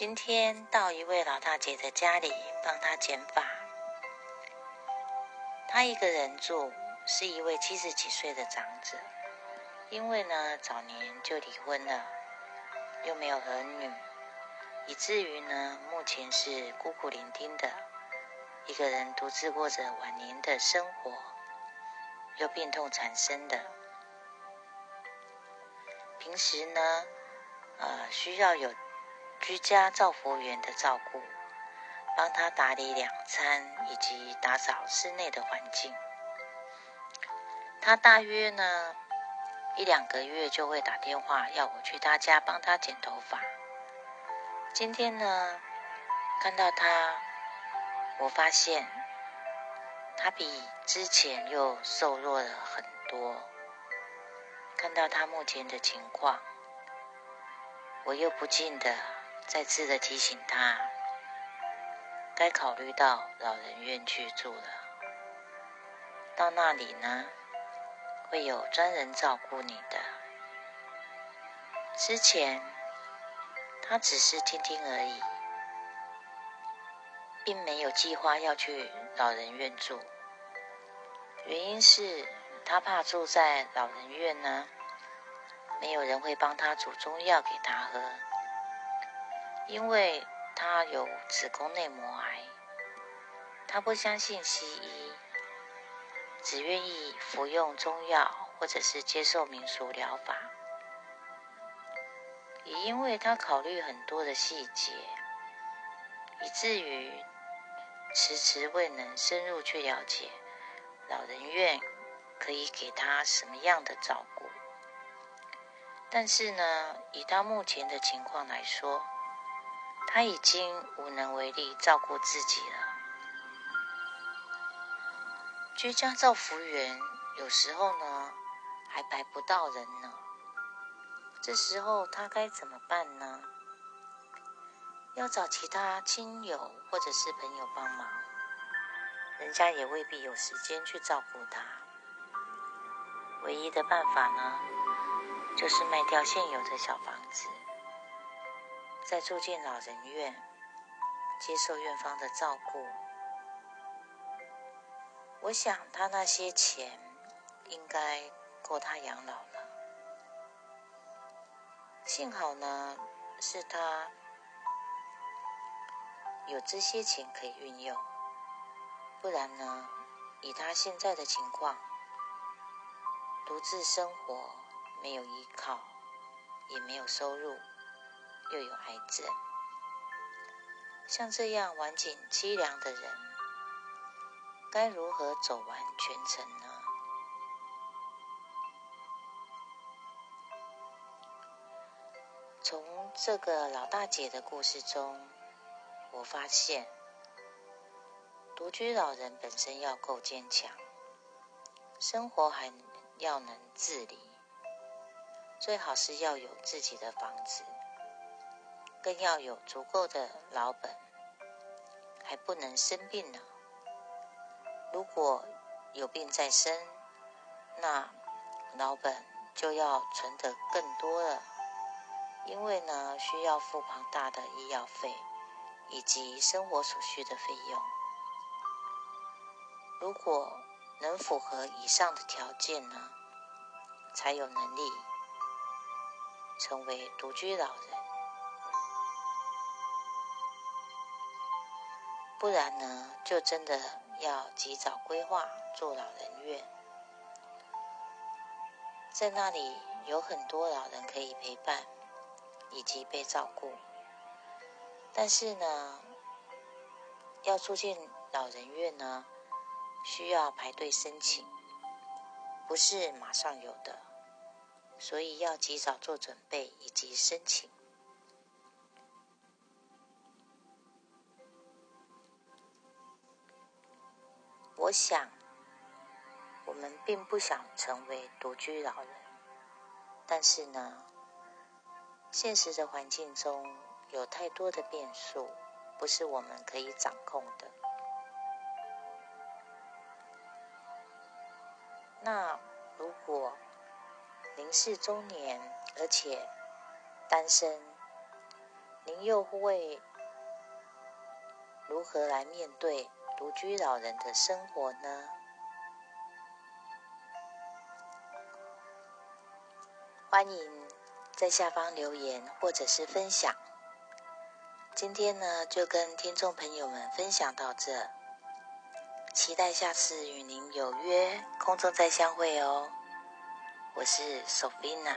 今天到一位老大姐的家里帮她剪发。她一个人住，是一位七十几岁的长者。因为呢，早年就离婚了，又没有儿女，以至于呢，目前是孤苦伶仃的一个人，独自过着晚年的生活，又病痛缠身的。平时呢，呃，需要有居家照服员的照顾，帮他打理两餐以及打扫室内的环境。他大约呢。一两个月就会打电话要我去他家帮他剪头发。今天呢，看到他，我发现他比之前又瘦弱了很多。看到他目前的情况，我又不禁的再次的提醒他，该考虑到老人院去住了。到那里呢？会有专人照顾你的。之前他只是听听而已，并没有计划要去老人院住。原因是他怕住在老人院呢，没有人会帮他煮中药给他喝，因为他有子宫内膜癌，他不相信西医。只愿意服用中药，或者是接受民俗疗法，也因为他考虑很多的细节，以至于迟迟未能深入去了解老人院可以给他什么样的照顾。但是呢，以他目前的情况来说，他已经无能为力照顾自己了。居家照服员有时候呢还排不到人呢，这时候他该怎么办呢？要找其他亲友或者是朋友帮忙，人家也未必有时间去照顾他。唯一的办法呢，就是卖掉现有的小房子，再住进老人院，接受院方的照顾。我想他那些钱应该够他养老了。幸好呢，是他有这些钱可以运用，不然呢，以他现在的情况，独自生活，没有依靠，也没有收入，又有癌症，像这样晚景凄凉的人。该如何走完全程呢？从这个老大姐的故事中，我发现，独居老人本身要够坚强，生活还要能自理，最好是要有自己的房子，更要有足够的老本，还不能生病呢。如果有病在身，那老本就要存得更多了，因为呢需要付庞大的医药费以及生活所需的费用。如果能符合以上的条件呢，才有能力成为独居老人，不然呢就真的。要及早规划做老人院，在那里有很多老人可以陪伴以及被照顾。但是呢，要住进老人院呢，需要排队申请，不是马上有的，所以要及早做准备以及申请。我想，我们并不想成为独居老人，但是呢，现实的环境中有太多的变数，不是我们可以掌控的。那如果您是中年，而且单身，您又会如何来面对独居老人的生活呢？欢迎在下方留言或者是分享。今天呢，就跟听众朋友们分享到这，期待下次与您有约空中再相会哦。我是 Sophina。